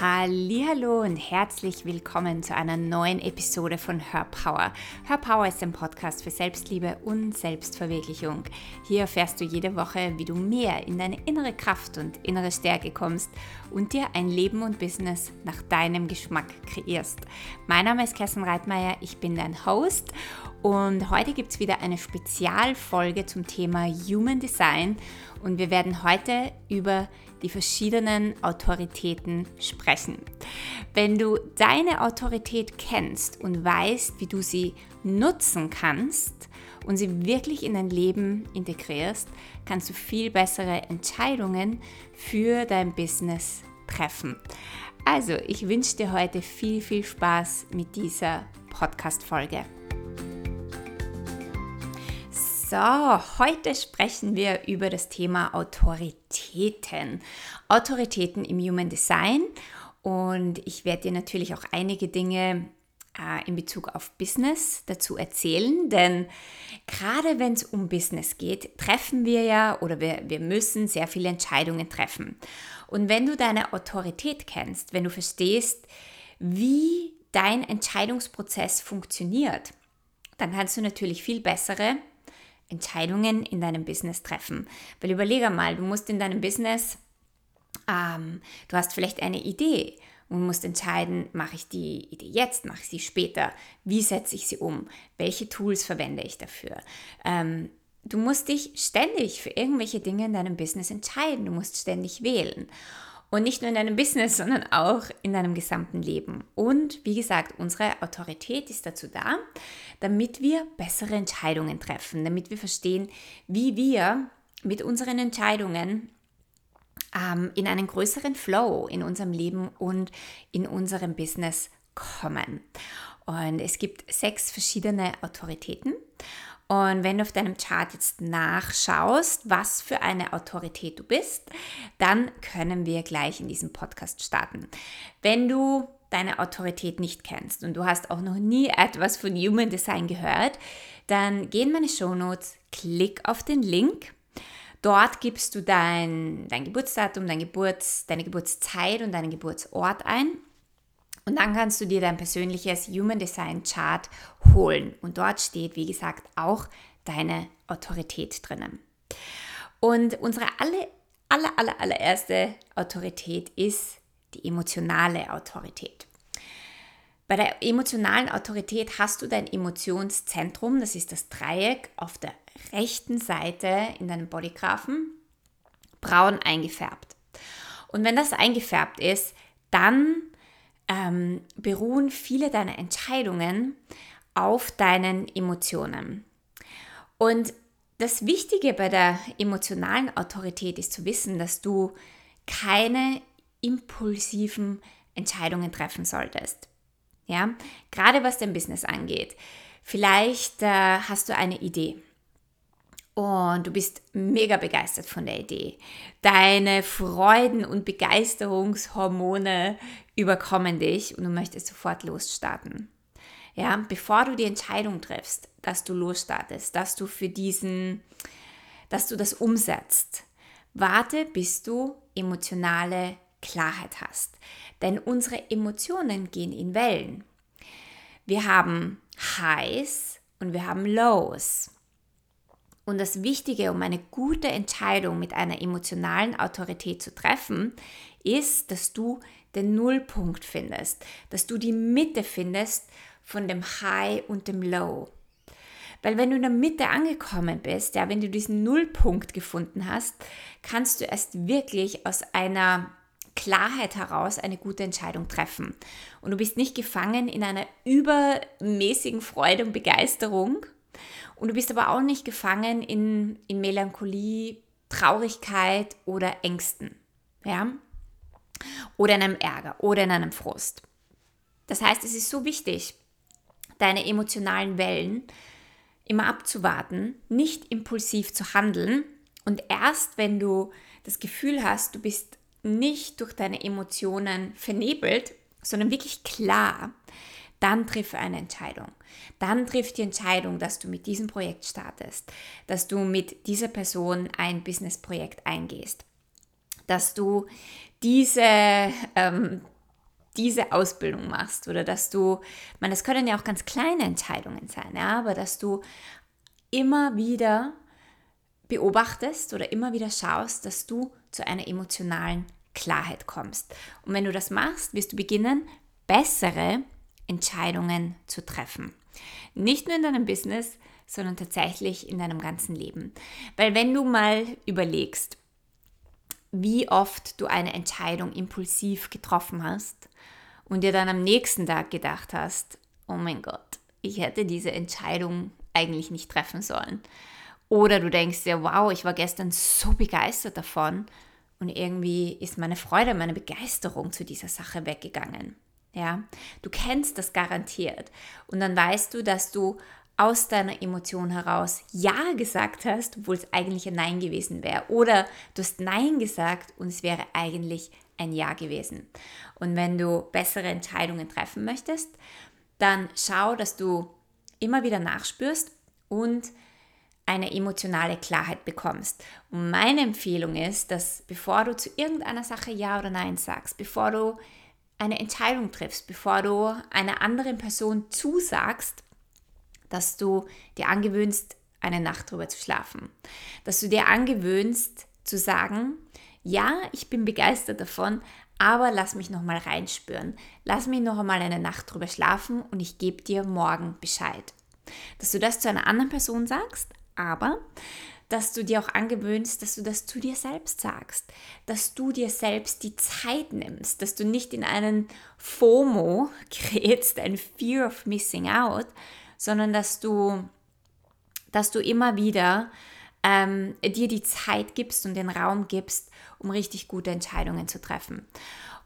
Hallo und herzlich willkommen zu einer neuen Episode von Her Power. Her Power ist ein Podcast für Selbstliebe und Selbstverwirklichung. Hier erfährst du jede Woche, wie du mehr in deine innere Kraft und innere Stärke kommst und dir ein Leben und Business nach deinem Geschmack kreierst. Mein Name ist Kerstin Reitmeier, ich bin dein Host und heute gibt es wieder eine Spezialfolge zum Thema Human Design und wir werden heute über die verschiedenen Autoritäten sprechen. Wenn du deine Autorität kennst und weißt, wie du sie nutzen kannst und sie wirklich in dein Leben integrierst, kannst du viel bessere Entscheidungen für dein Business treffen. Also, ich wünsche dir heute viel, viel Spaß mit dieser Podcast-Folge. So, heute sprechen wir über das Thema Autoritäten. Autoritäten im Human Design. Und ich werde dir natürlich auch einige Dinge äh, in Bezug auf Business dazu erzählen, denn gerade wenn es um Business geht, treffen wir ja oder wir, wir müssen sehr viele Entscheidungen treffen. Und wenn du deine Autorität kennst, wenn du verstehst, wie dein Entscheidungsprozess funktioniert, dann kannst du natürlich viel bessere Entscheidungen in deinem Business treffen. Weil überlege mal, du musst in deinem Business, ähm, du hast vielleicht eine Idee und musst entscheiden, mache ich die Idee jetzt, mache ich sie später, wie setze ich sie um, welche Tools verwende ich dafür. Ähm, du musst dich ständig für irgendwelche Dinge in deinem Business entscheiden, du musst ständig wählen. Und nicht nur in deinem Business, sondern auch in deinem gesamten Leben. Und wie gesagt, unsere Autorität ist dazu da, damit wir bessere Entscheidungen treffen, damit wir verstehen, wie wir mit unseren Entscheidungen ähm, in einen größeren Flow in unserem Leben und in unserem Business kommen. Und es gibt sechs verschiedene Autoritäten. Und wenn du auf deinem Chart jetzt nachschaust, was für eine Autorität du bist, dann können wir gleich in diesem Podcast starten. Wenn du deine Autorität nicht kennst und du hast auch noch nie etwas von Human Design gehört, dann geh in meine Show Notes, klick auf den Link. Dort gibst du dein, dein Geburtsdatum, dein Geburts, deine Geburtszeit und deinen Geburtsort ein und dann kannst du dir dein persönliches Human Design Chart holen. Und dort steht, wie gesagt, auch deine Autorität drinnen. Und unsere alle, aller, aller, allererste Autorität ist die emotionale Autorität. Bei der emotionalen Autorität hast du dein Emotionszentrum, das ist das Dreieck auf der rechten Seite in deinem Bodygraphen, braun eingefärbt. Und wenn das eingefärbt ist, dann ähm, beruhen viele deiner Entscheidungen auf deinen Emotionen. Und das Wichtige bei der emotionalen Autorität ist zu wissen, dass du keine impulsiven Entscheidungen treffen solltest. Ja, gerade was dein Business angeht. Vielleicht äh, hast du eine Idee und du bist mega begeistert von der Idee. Deine Freuden- und Begeisterungshormone überkommen dich und du möchtest sofort losstarten. Ja, bevor du die Entscheidung triffst, dass du losstartest, dass du für diesen, dass du das umsetzt, warte, bis du emotionale Klarheit hast. Denn unsere Emotionen gehen in Wellen. Wir haben Highs und wir haben Lows. Und das Wichtige, um eine gute Entscheidung mit einer emotionalen Autorität zu treffen, ist, dass du den Nullpunkt findest, dass du die Mitte findest von dem High und dem Low. Weil wenn du in der Mitte angekommen bist, ja, wenn du diesen Nullpunkt gefunden hast, kannst du erst wirklich aus einer Klarheit heraus eine gute Entscheidung treffen. Und du bist nicht gefangen in einer übermäßigen Freude und Begeisterung, und du bist aber auch nicht gefangen in, in Melancholie, Traurigkeit oder Ängsten. Ja? Oder in einem Ärger oder in einem Frust. Das heißt, es ist so wichtig, deine emotionalen Wellen immer abzuwarten, nicht impulsiv zu handeln und erst wenn du das Gefühl hast, du bist nicht durch deine Emotionen vernebelt, sondern wirklich klar, dann triff eine Entscheidung. Dann triff die Entscheidung, dass du mit diesem Projekt startest, dass du mit dieser Person ein Businessprojekt eingehst, dass du diese, ähm, diese Ausbildung machst oder dass du, man, das können ja auch ganz kleine Entscheidungen sein, ja, aber dass du immer wieder beobachtest oder immer wieder schaust, dass du zu einer emotionalen Klarheit kommst. Und wenn du das machst, wirst du beginnen, bessere Entscheidungen zu treffen. Nicht nur in deinem Business, sondern tatsächlich in deinem ganzen Leben. Weil wenn du mal überlegst, wie oft du eine Entscheidung impulsiv getroffen hast und dir dann am nächsten Tag gedacht hast, oh mein Gott, ich hätte diese Entscheidung eigentlich nicht treffen sollen. Oder du denkst dir, wow, ich war gestern so begeistert davon und irgendwie ist meine Freude, meine Begeisterung zu dieser Sache weggegangen. Ja, du kennst das garantiert und dann weißt du, dass du aus deiner Emotion heraus Ja gesagt hast, obwohl es eigentlich ein Nein gewesen wäre. Oder du hast Nein gesagt und es wäre eigentlich ein Ja gewesen. Und wenn du bessere Entscheidungen treffen möchtest, dann schau, dass du immer wieder nachspürst und eine emotionale Klarheit bekommst. Und meine Empfehlung ist, dass bevor du zu irgendeiner Sache Ja oder Nein sagst, bevor du eine Entscheidung triffst, bevor du einer anderen Person zusagst, dass du dir angewöhnst, eine Nacht drüber zu schlafen. Dass du dir angewöhnst zu sagen, ja, ich bin begeistert davon, aber lass mich noch mal reinspüren. Lass mich noch einmal eine Nacht drüber schlafen und ich gebe dir morgen Bescheid. Dass du das zu einer anderen Person sagst, aber dass du dir auch angewöhnst, dass du das zu dir selbst sagst, dass du dir selbst die Zeit nimmst, dass du nicht in einen FOMO gerätst, ein Fear of Missing Out, sondern dass du, dass du immer wieder ähm, dir die Zeit gibst und den Raum gibst, um richtig gute Entscheidungen zu treffen.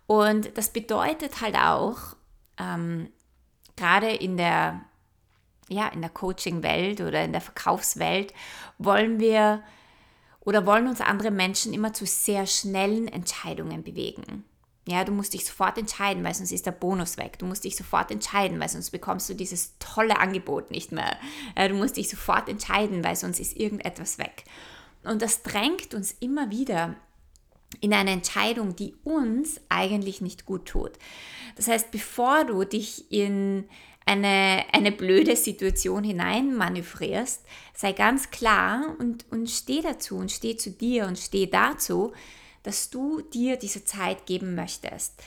Und das bedeutet halt auch, ähm, gerade in der, ja, in der Coaching-Welt oder in der Verkaufswelt, wollen wir oder wollen uns andere Menschen immer zu sehr schnellen Entscheidungen bewegen. Ja, du musst dich sofort entscheiden, weil sonst ist der Bonus weg. Du musst dich sofort entscheiden, weil sonst bekommst du dieses tolle Angebot nicht mehr. Du musst dich sofort entscheiden, weil sonst ist irgendetwas weg. Und das drängt uns immer wieder in eine Entscheidung, die uns eigentlich nicht gut tut. Das heißt, bevor du dich in eine, eine blöde Situation hinein manövrierst, sei ganz klar und, und steh dazu und steh zu dir und steh dazu, dass du dir diese Zeit geben möchtest.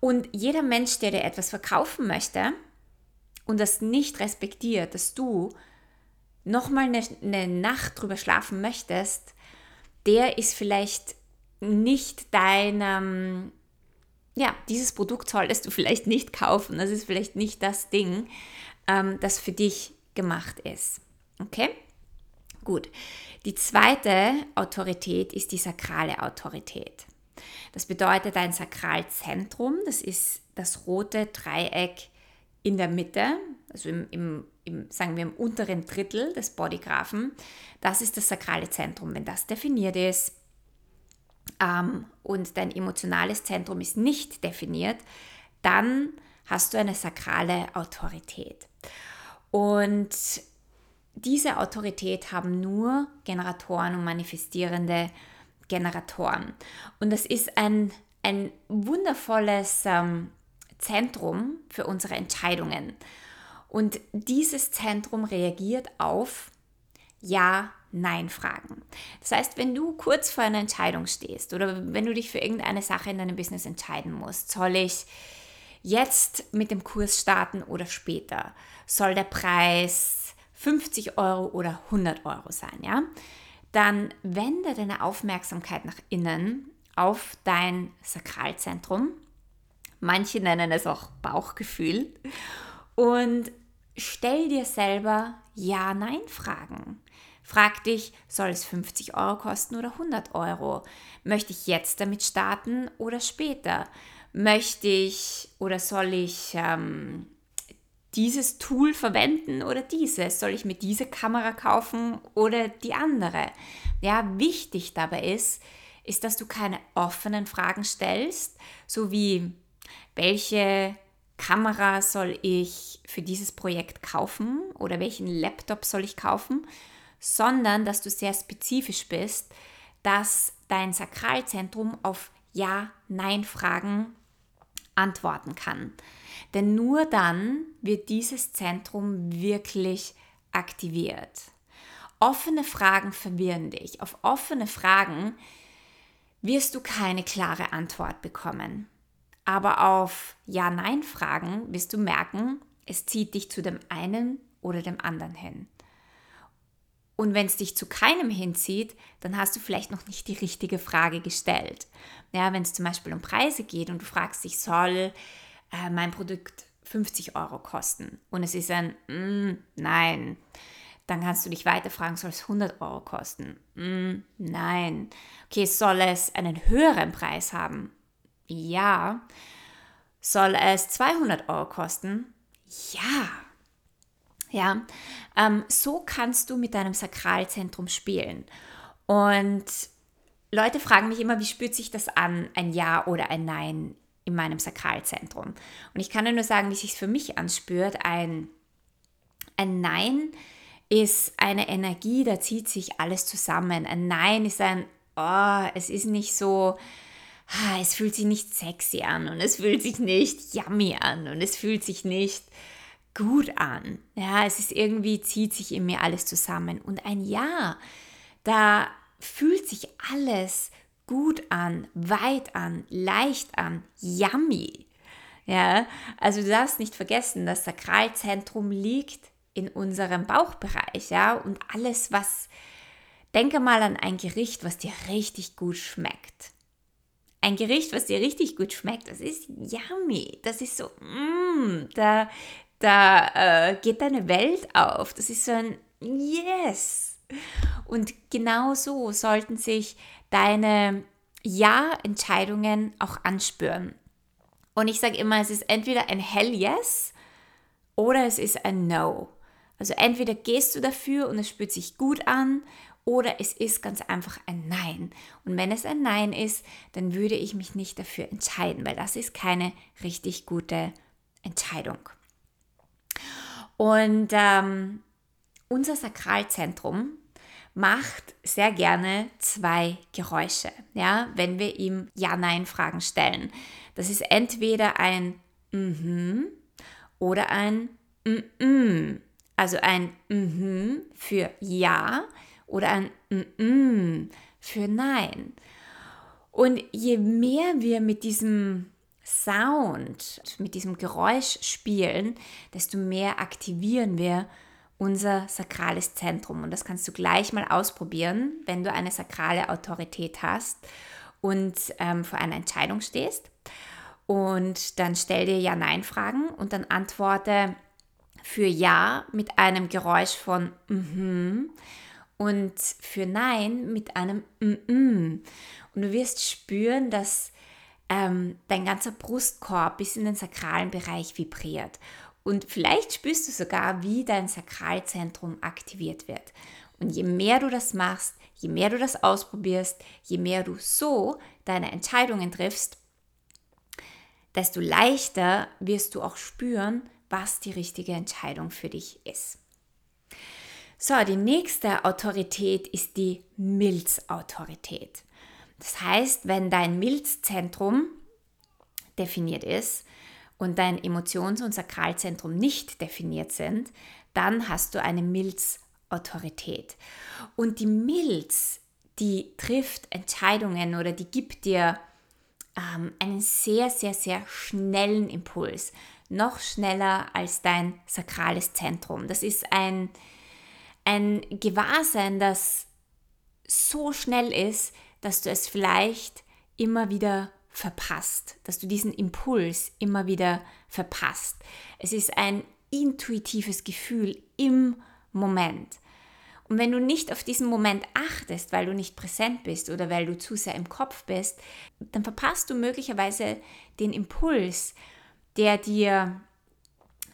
Und jeder Mensch, der dir etwas verkaufen möchte und das nicht respektiert, dass du nochmal eine, eine Nacht drüber schlafen möchtest, der ist vielleicht nicht deinem, ja, dieses Produkt solltest du vielleicht nicht kaufen. Das ist vielleicht nicht das Ding, ähm, das für dich gemacht ist. Okay? Gut. Die zweite Autorität ist die sakrale Autorität. Das bedeutet ein Sakralzentrum, das ist das rote Dreieck in der Mitte, also im, im, im, sagen wir im unteren Drittel des Bodygraphen. Das ist das sakrale Zentrum. Wenn das definiert ist ähm, und dein emotionales Zentrum ist nicht definiert, dann hast du eine sakrale Autorität. Und diese Autorität haben nur Generatoren und manifestierende Generatoren. Und das ist ein, ein wundervolles ähm, Zentrum für unsere Entscheidungen. Und dieses Zentrum reagiert auf Ja, Nein-Fragen. Das heißt, wenn du kurz vor einer Entscheidung stehst oder wenn du dich für irgendeine Sache in deinem Business entscheiden musst, soll ich jetzt mit dem Kurs starten oder später? Soll der Preis 50 Euro oder 100 Euro sein, ja? Dann wende deine Aufmerksamkeit nach innen auf dein Sakralzentrum. Manche nennen es auch Bauchgefühl. Und stell dir selber Ja-Nein-Fragen. Frag dich, soll es 50 Euro kosten oder 100 Euro? Möchte ich jetzt damit starten oder später? Möchte ich oder soll ich ähm, dieses Tool verwenden oder dieses? Soll ich mir diese Kamera kaufen oder die andere? Ja, wichtig dabei ist, ist, dass du keine offenen Fragen stellst, so wie welche Kamera soll ich für dieses Projekt kaufen oder welchen Laptop soll ich kaufen, sondern dass du sehr spezifisch bist, dass dein Sakralzentrum auf Ja-Nein-Fragen antworten kann. Denn nur dann wird dieses Zentrum wirklich aktiviert. Offene Fragen verwirren dich. Auf offene Fragen wirst du keine klare Antwort bekommen. Aber auf Ja-Nein-Fragen wirst du merken, es zieht dich zu dem einen oder dem anderen hin. Und wenn es dich zu keinem hinzieht, dann hast du vielleicht noch nicht die richtige Frage gestellt. Ja, wenn es zum Beispiel um Preise geht und du fragst dich, soll äh, mein Produkt 50 Euro kosten? Und es ist ein mm, Nein. Dann kannst du dich weiter fragen, soll es 100 Euro kosten? Mm, nein. Okay, soll es einen höheren Preis haben? Ja. Soll es 200 Euro kosten? Ja. Ja, ähm, so kannst du mit deinem Sakralzentrum spielen. Und Leute fragen mich immer, wie spürt sich das an, ein Ja oder ein Nein in meinem Sakralzentrum? Und ich kann nur sagen, wie sich es für mich anspürt. Ein, ein Nein ist eine Energie, da zieht sich alles zusammen. Ein Nein ist ein, oh, es ist nicht so, ah, es fühlt sich nicht sexy an und es fühlt sich nicht yummy an und es fühlt sich nicht gut an. Ja, es ist irgendwie, zieht sich in mir alles zusammen. Und ein Ja, da fühlt sich alles gut an, weit an, leicht an, yummy. Ja, also du darfst nicht vergessen, das Sakralzentrum liegt in unserem Bauchbereich, ja, und alles, was, denke mal an ein Gericht, was dir richtig gut schmeckt. Ein Gericht, was dir richtig gut schmeckt, das ist yummy. Das ist so, mm, da, da äh, geht deine Welt auf. Das ist so ein Yes. Und genau so sollten sich deine Ja-Entscheidungen auch anspüren. Und ich sage immer, es ist entweder ein Hell Yes oder es ist ein No. Also entweder gehst du dafür und es spürt sich gut an oder es ist ganz einfach ein Nein. Und wenn es ein Nein ist, dann würde ich mich nicht dafür entscheiden, weil das ist keine richtig gute Entscheidung. Und ähm, unser Sakralzentrum macht sehr gerne zwei Geräusche, ja, wenn wir ihm Ja-Nein-Fragen stellen. Das ist entweder ein Mhm oder ein Mhm. Also ein Mhm für Ja oder ein Mhm für Nein. Und je mehr wir mit diesem Sound, mit diesem Geräusch spielen, desto mehr aktivieren wir unser sakrales Zentrum. Und das kannst du gleich mal ausprobieren, wenn du eine sakrale Autorität hast und ähm, vor einer Entscheidung stehst. Und dann stell dir Ja-Nein-Fragen und dann antworte für Ja mit einem Geräusch von mhm und für Nein mit einem mhm. Und du wirst spüren, dass ähm, dein ganzer Brustkorb bis in den sakralen Bereich vibriert. Und vielleicht spürst du sogar, wie dein Sakralzentrum aktiviert wird. Und je mehr du das machst, je mehr du das ausprobierst, je mehr du so deine Entscheidungen triffst, desto leichter wirst du auch spüren, was die richtige Entscheidung für dich ist. So, die nächste Autorität ist die Milzautorität. Das heißt, wenn dein Milzzentrum definiert ist und dein Emotions- und Sakralzentrum nicht definiert sind, dann hast du eine Milzautorität. Und die Milz, die trifft Entscheidungen oder die gibt dir ähm, einen sehr, sehr, sehr schnellen Impuls. Noch schneller als dein sakrales Zentrum. Das ist ein, ein Gewahrsein, das so schnell ist, dass du es vielleicht immer wieder verpasst, dass du diesen Impuls immer wieder verpasst. Es ist ein intuitives Gefühl im Moment. Und wenn du nicht auf diesen Moment achtest, weil du nicht präsent bist oder weil du zu sehr im Kopf bist, dann verpasst du möglicherweise den Impuls, der dir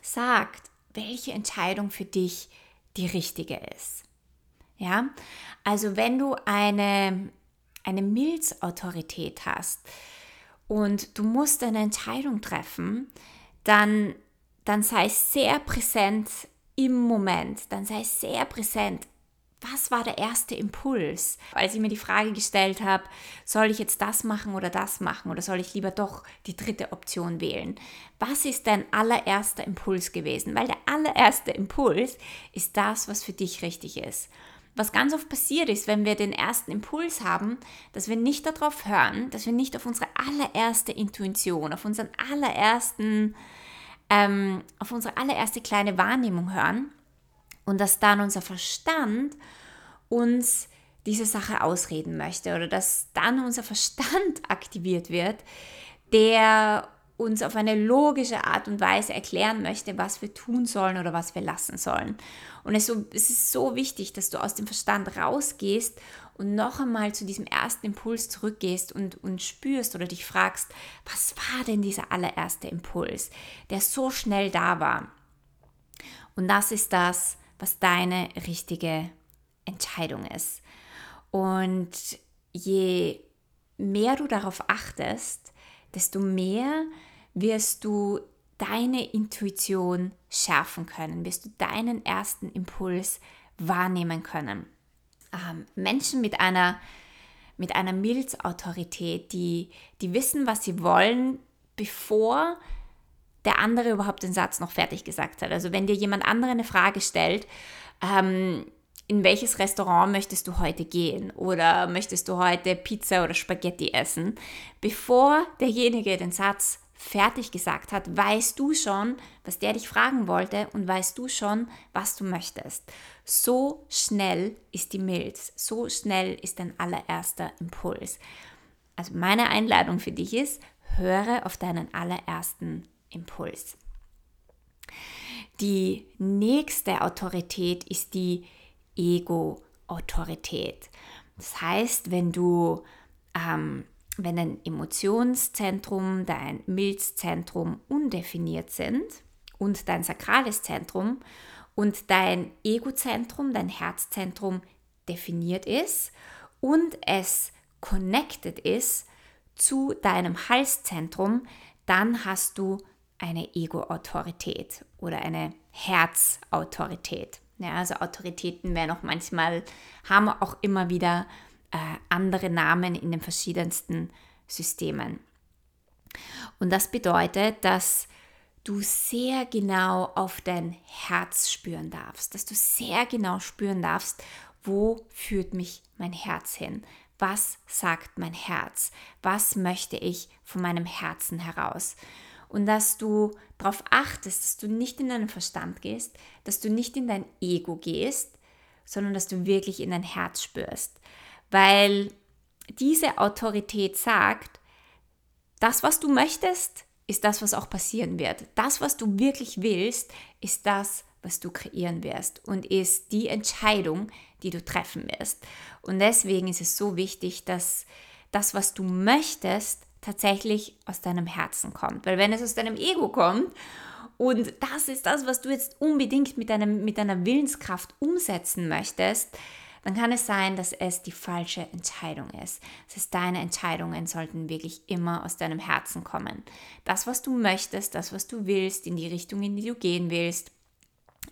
sagt, welche Entscheidung für dich die richtige ist. Ja, also wenn du eine eine Milzautorität hast und du musst eine Entscheidung treffen, dann, dann sei sehr präsent im Moment, dann sei sehr präsent was war der erste Impuls, als ich mir die Frage gestellt habe, soll ich jetzt das machen oder das machen oder soll ich lieber doch die dritte Option wählen? Was ist dein allererster Impuls gewesen? Weil der allererste Impuls ist das, was für dich richtig ist. Was ganz oft passiert ist, wenn wir den ersten Impuls haben, dass wir nicht darauf hören, dass wir nicht auf unsere allererste Intuition, auf unseren allerersten, ähm, auf unsere allererste kleine Wahrnehmung hören und dass dann unser Verstand uns diese Sache ausreden möchte oder dass dann unser Verstand aktiviert wird, der uns auf eine logische Art und Weise erklären möchte, was wir tun sollen oder was wir lassen sollen. Und es, ist so wichtig, dass du aus dem Verstand rausgehst und noch einmal zu diesem ersten Impuls zurückgehst und, und spürst oder dich fragst, was war denn dieser allererste Impuls, der so schnell da war? Und das ist das, was deine richtige Entscheidung ist. Und je mehr du darauf achtest, desto mehr wirst du deine Intuition schärfen können, wirst du deinen ersten Impuls wahrnehmen können. Ähm, Menschen mit einer, mit einer Milzautorität, die, die wissen, was sie wollen, bevor der andere überhaupt den Satz noch fertig gesagt hat. Also wenn dir jemand andere eine Frage stellt, ähm, in welches Restaurant möchtest du heute gehen oder möchtest du heute Pizza oder Spaghetti essen, bevor derjenige den Satz fertig gesagt hat, weißt du schon, was der dich fragen wollte und weißt du schon, was du möchtest. So schnell ist die Milz, so schnell ist dein allererster Impuls. Also meine Einladung für dich ist, höre auf deinen allerersten Impuls. Die nächste Autorität ist die Ego-Autorität. Das heißt, wenn du, ähm, wenn dein Emotionszentrum, dein Milzzentrum undefiniert sind und dein sakrales Zentrum und dein Egozentrum, dein Herzzentrum definiert ist und es connected ist zu deinem Halszentrum, dann hast du eine Ego-Autorität oder eine Herz-Autorität. Ja, also Autoritäten werden auch manchmal, haben auch immer wieder äh, andere Namen in den verschiedensten Systemen. Und das bedeutet, dass du sehr genau auf dein Herz spüren darfst, dass du sehr genau spüren darfst, wo führt mich mein Herz hin? Was sagt mein Herz? Was möchte ich von meinem Herzen heraus? und dass du darauf achtest, dass du nicht in deinen Verstand gehst, dass du nicht in dein Ego gehst, sondern dass du wirklich in dein Herz spürst. Weil diese Autorität sagt, das, was du möchtest, ist das, was auch passieren wird. Das, was du wirklich willst, ist das, was du kreieren wirst und ist die Entscheidung, die du treffen wirst. Und deswegen ist es so wichtig, dass das, was du möchtest, tatsächlich aus deinem Herzen kommt. Weil wenn es aus deinem Ego kommt und das ist das, was du jetzt unbedingt mit, deinem, mit deiner Willenskraft umsetzen möchtest, dann kann es sein, dass es die falsche Entscheidung ist. Das heißt, deine Entscheidungen sollten wirklich immer aus deinem Herzen kommen. Das, was du möchtest, das, was du willst, in die Richtung, in die du gehen willst,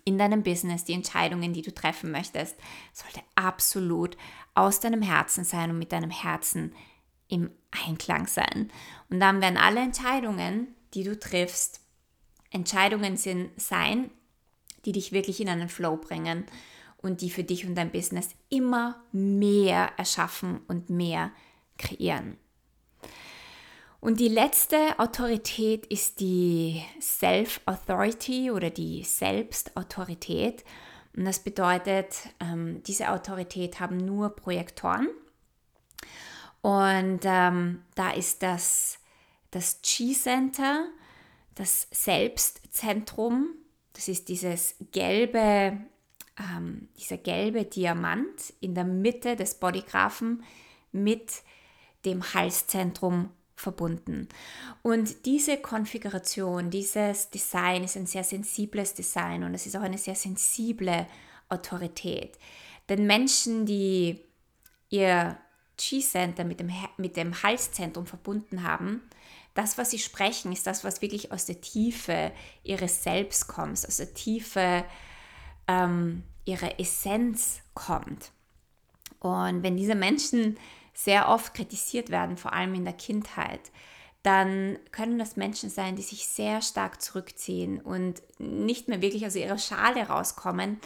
in deinem Business, die Entscheidungen, die du treffen möchtest, sollte absolut aus deinem Herzen sein und mit deinem Herzen im Einklang sein. Und dann werden alle Entscheidungen, die du triffst, Entscheidungen sind, sein, die dich wirklich in einen Flow bringen und die für dich und dein Business immer mehr erschaffen und mehr kreieren. Und die letzte Autorität ist die Self-Authority oder die Selbstautorität. Und das bedeutet, ähm, diese Autorität haben nur Projektoren. Und ähm, da ist das, das G-Center, das Selbstzentrum. Das ist dieses gelbe, ähm, dieser gelbe Diamant in der Mitte des Bodygraphen mit dem Halszentrum verbunden. Und diese Konfiguration, dieses Design ist ein sehr sensibles Design und es ist auch eine sehr sensible Autorität. Denn Menschen, die ihr G-Center mit dem, mit dem Halszentrum verbunden haben, das, was sie sprechen, ist das, was wirklich aus der Tiefe ihres Selbst kommt, aus der Tiefe ähm, ihrer Essenz kommt. Und wenn diese Menschen sehr oft kritisiert werden, vor allem in der Kindheit, dann können das Menschen sein, die sich sehr stark zurückziehen und nicht mehr wirklich aus ihrer Schale rauskommen,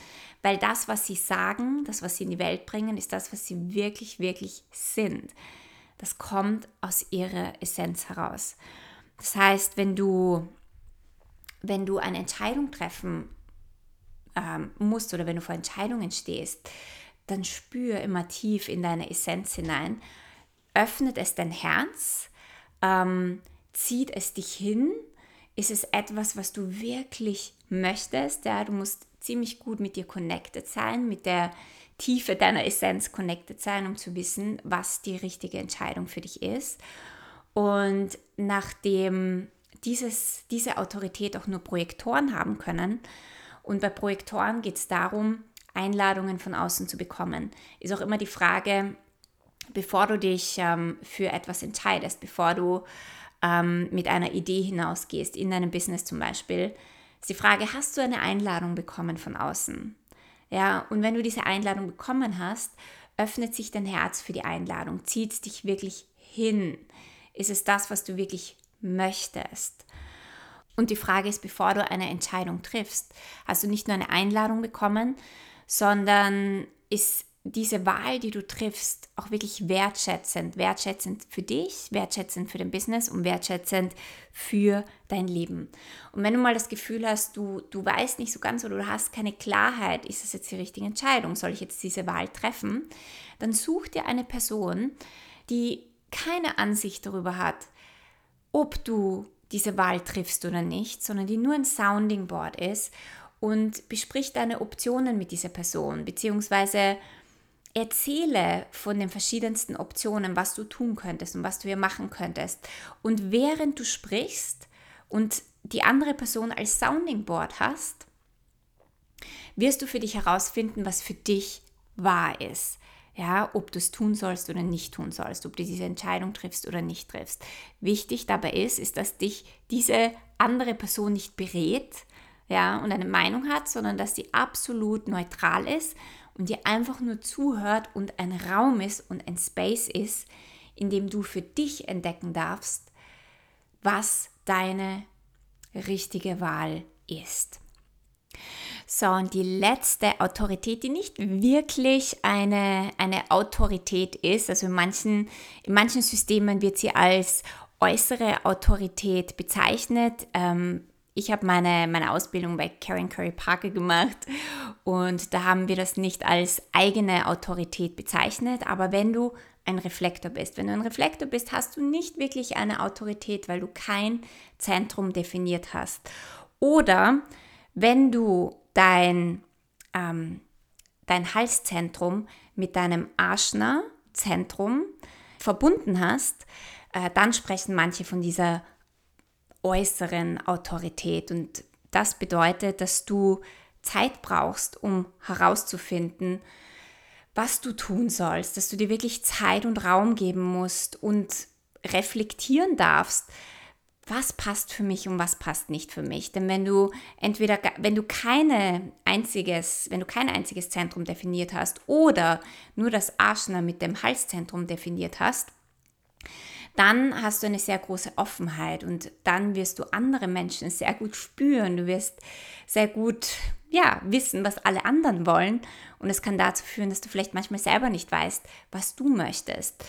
weil das, was sie sagen, das, was sie in die Welt bringen, ist das, was sie wirklich, wirklich sind. Das kommt aus ihrer Essenz heraus. Das heißt, wenn du, wenn du eine Entscheidung treffen ähm, musst oder wenn du vor Entscheidungen stehst, dann spür immer tief in deine Essenz hinein. Öffnet es dein Herz, ähm, zieht es dich hin, ist es etwas, was du wirklich möchtest. Ja, du musst ziemlich gut mit dir connected sein, mit der Tiefe deiner Essenz connected sein, um zu wissen, was die richtige Entscheidung für dich ist. Und nachdem dieses, diese Autorität auch nur Projektoren haben können, und bei Projektoren geht es darum, Einladungen von außen zu bekommen. Ist auch immer die Frage, bevor du dich ähm, für etwas entscheidest, bevor du ähm, mit einer Idee hinausgehst, in deinem Business zum Beispiel, ist die Frage, hast du eine Einladung bekommen von außen? Ja, und wenn du diese Einladung bekommen hast, öffnet sich dein Herz für die Einladung, zieht es dich wirklich hin. Ist es das, was du wirklich möchtest? Und die Frage ist, bevor du eine Entscheidung triffst, hast du nicht nur eine Einladung bekommen, sondern ist diese Wahl, die du triffst, auch wirklich wertschätzend. Wertschätzend für dich, wertschätzend für dein Business und wertschätzend für dein Leben. Und wenn du mal das Gefühl hast, du, du weißt nicht so ganz oder du hast keine Klarheit, ist das jetzt die richtige Entscheidung, soll ich jetzt diese Wahl treffen, dann such dir eine Person, die keine Ansicht darüber hat, ob du diese Wahl triffst oder nicht, sondern die nur ein Sounding Board ist und besprich deine Optionen mit dieser Person, beziehungsweise erzähle von den verschiedensten Optionen, was du tun könntest und was du hier machen könntest. Und während du sprichst und die andere Person als Sounding Board hast, wirst du für dich herausfinden, was für dich wahr ist. Ja, ob du es tun sollst oder nicht tun sollst, ob du diese Entscheidung triffst oder nicht triffst. Wichtig dabei ist, ist, dass dich diese andere Person nicht berät, ja, und eine Meinung hat, sondern dass sie absolut neutral ist und dir einfach nur zuhört und ein Raum ist und ein Space ist, in dem du für dich entdecken darfst, was deine richtige Wahl ist. So, und die letzte Autorität, die nicht wirklich eine, eine Autorität ist, also in manchen, in manchen Systemen wird sie als äußere Autorität bezeichnet. Ähm, ich habe meine, meine Ausbildung bei Karen Curry Parker gemacht und da haben wir das nicht als eigene Autorität bezeichnet, aber wenn du ein Reflektor bist, wenn du ein Reflektor bist, hast du nicht wirklich eine Autorität, weil du kein Zentrum definiert hast. Oder wenn du dein, ähm, dein Halszentrum mit deinem Aschner-Zentrum verbunden hast, äh, dann sprechen manche von dieser äußeren Autorität. Und das bedeutet, dass du Zeit brauchst, um herauszufinden, was du tun sollst, dass du dir wirklich Zeit und Raum geben musst und reflektieren darfst, was passt für mich und was passt nicht für mich. Denn wenn du entweder, wenn du keine einziges, wenn du kein einziges Zentrum definiert hast oder nur das Aschner mit dem Halszentrum definiert hast, dann hast du eine sehr große Offenheit und dann wirst du andere Menschen sehr gut spüren. Du wirst sehr gut ja, wissen, was alle anderen wollen. Und es kann dazu führen, dass du vielleicht manchmal selber nicht weißt, was du möchtest.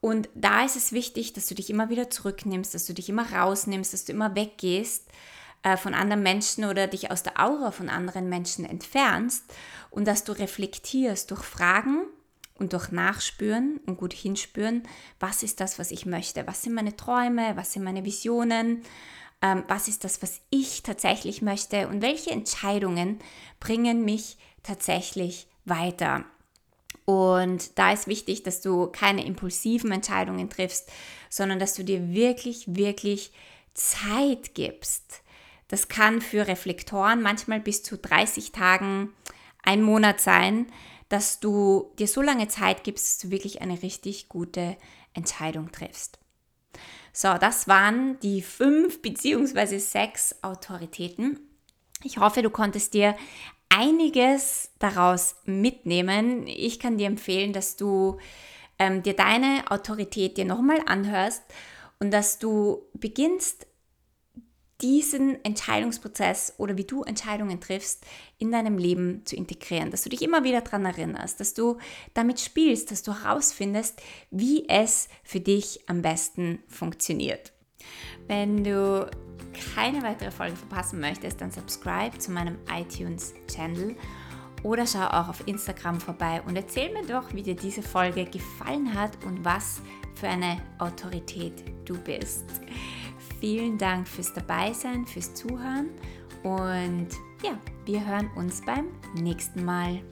Und da ist es wichtig, dass du dich immer wieder zurücknimmst, dass du dich immer rausnimmst, dass du immer weggehst äh, von anderen Menschen oder dich aus der Aura von anderen Menschen entfernst und dass du reflektierst durch Fragen, und durch Nachspüren und gut hinspüren, was ist das, was ich möchte, was sind meine Träume, was sind meine Visionen, ähm, was ist das, was ich tatsächlich möchte? Und welche Entscheidungen bringen mich tatsächlich weiter. Und da ist wichtig, dass du keine impulsiven Entscheidungen triffst, sondern dass du dir wirklich, wirklich Zeit gibst. Das kann für Reflektoren manchmal bis zu 30 Tagen, ein Monat sein, dass du dir so lange Zeit gibst, dass du wirklich eine richtig gute Entscheidung triffst. So, das waren die fünf beziehungsweise sechs Autoritäten. Ich hoffe, du konntest dir einiges daraus mitnehmen. Ich kann dir empfehlen, dass du ähm, dir deine Autorität dir nochmal anhörst und dass du beginnst, diesen Entscheidungsprozess oder wie du Entscheidungen triffst in deinem Leben zu integrieren, dass du dich immer wieder daran erinnerst, dass du damit spielst, dass du herausfindest, wie es für dich am besten funktioniert. Wenn du keine weitere Folge verpassen möchtest, dann subscribe zu meinem iTunes-Channel oder schau auch auf Instagram vorbei und erzähl mir doch, wie dir diese Folge gefallen hat und was für eine Autorität du bist. Vielen Dank fürs Dabeisein, fürs Zuhören und ja, wir hören uns beim nächsten Mal.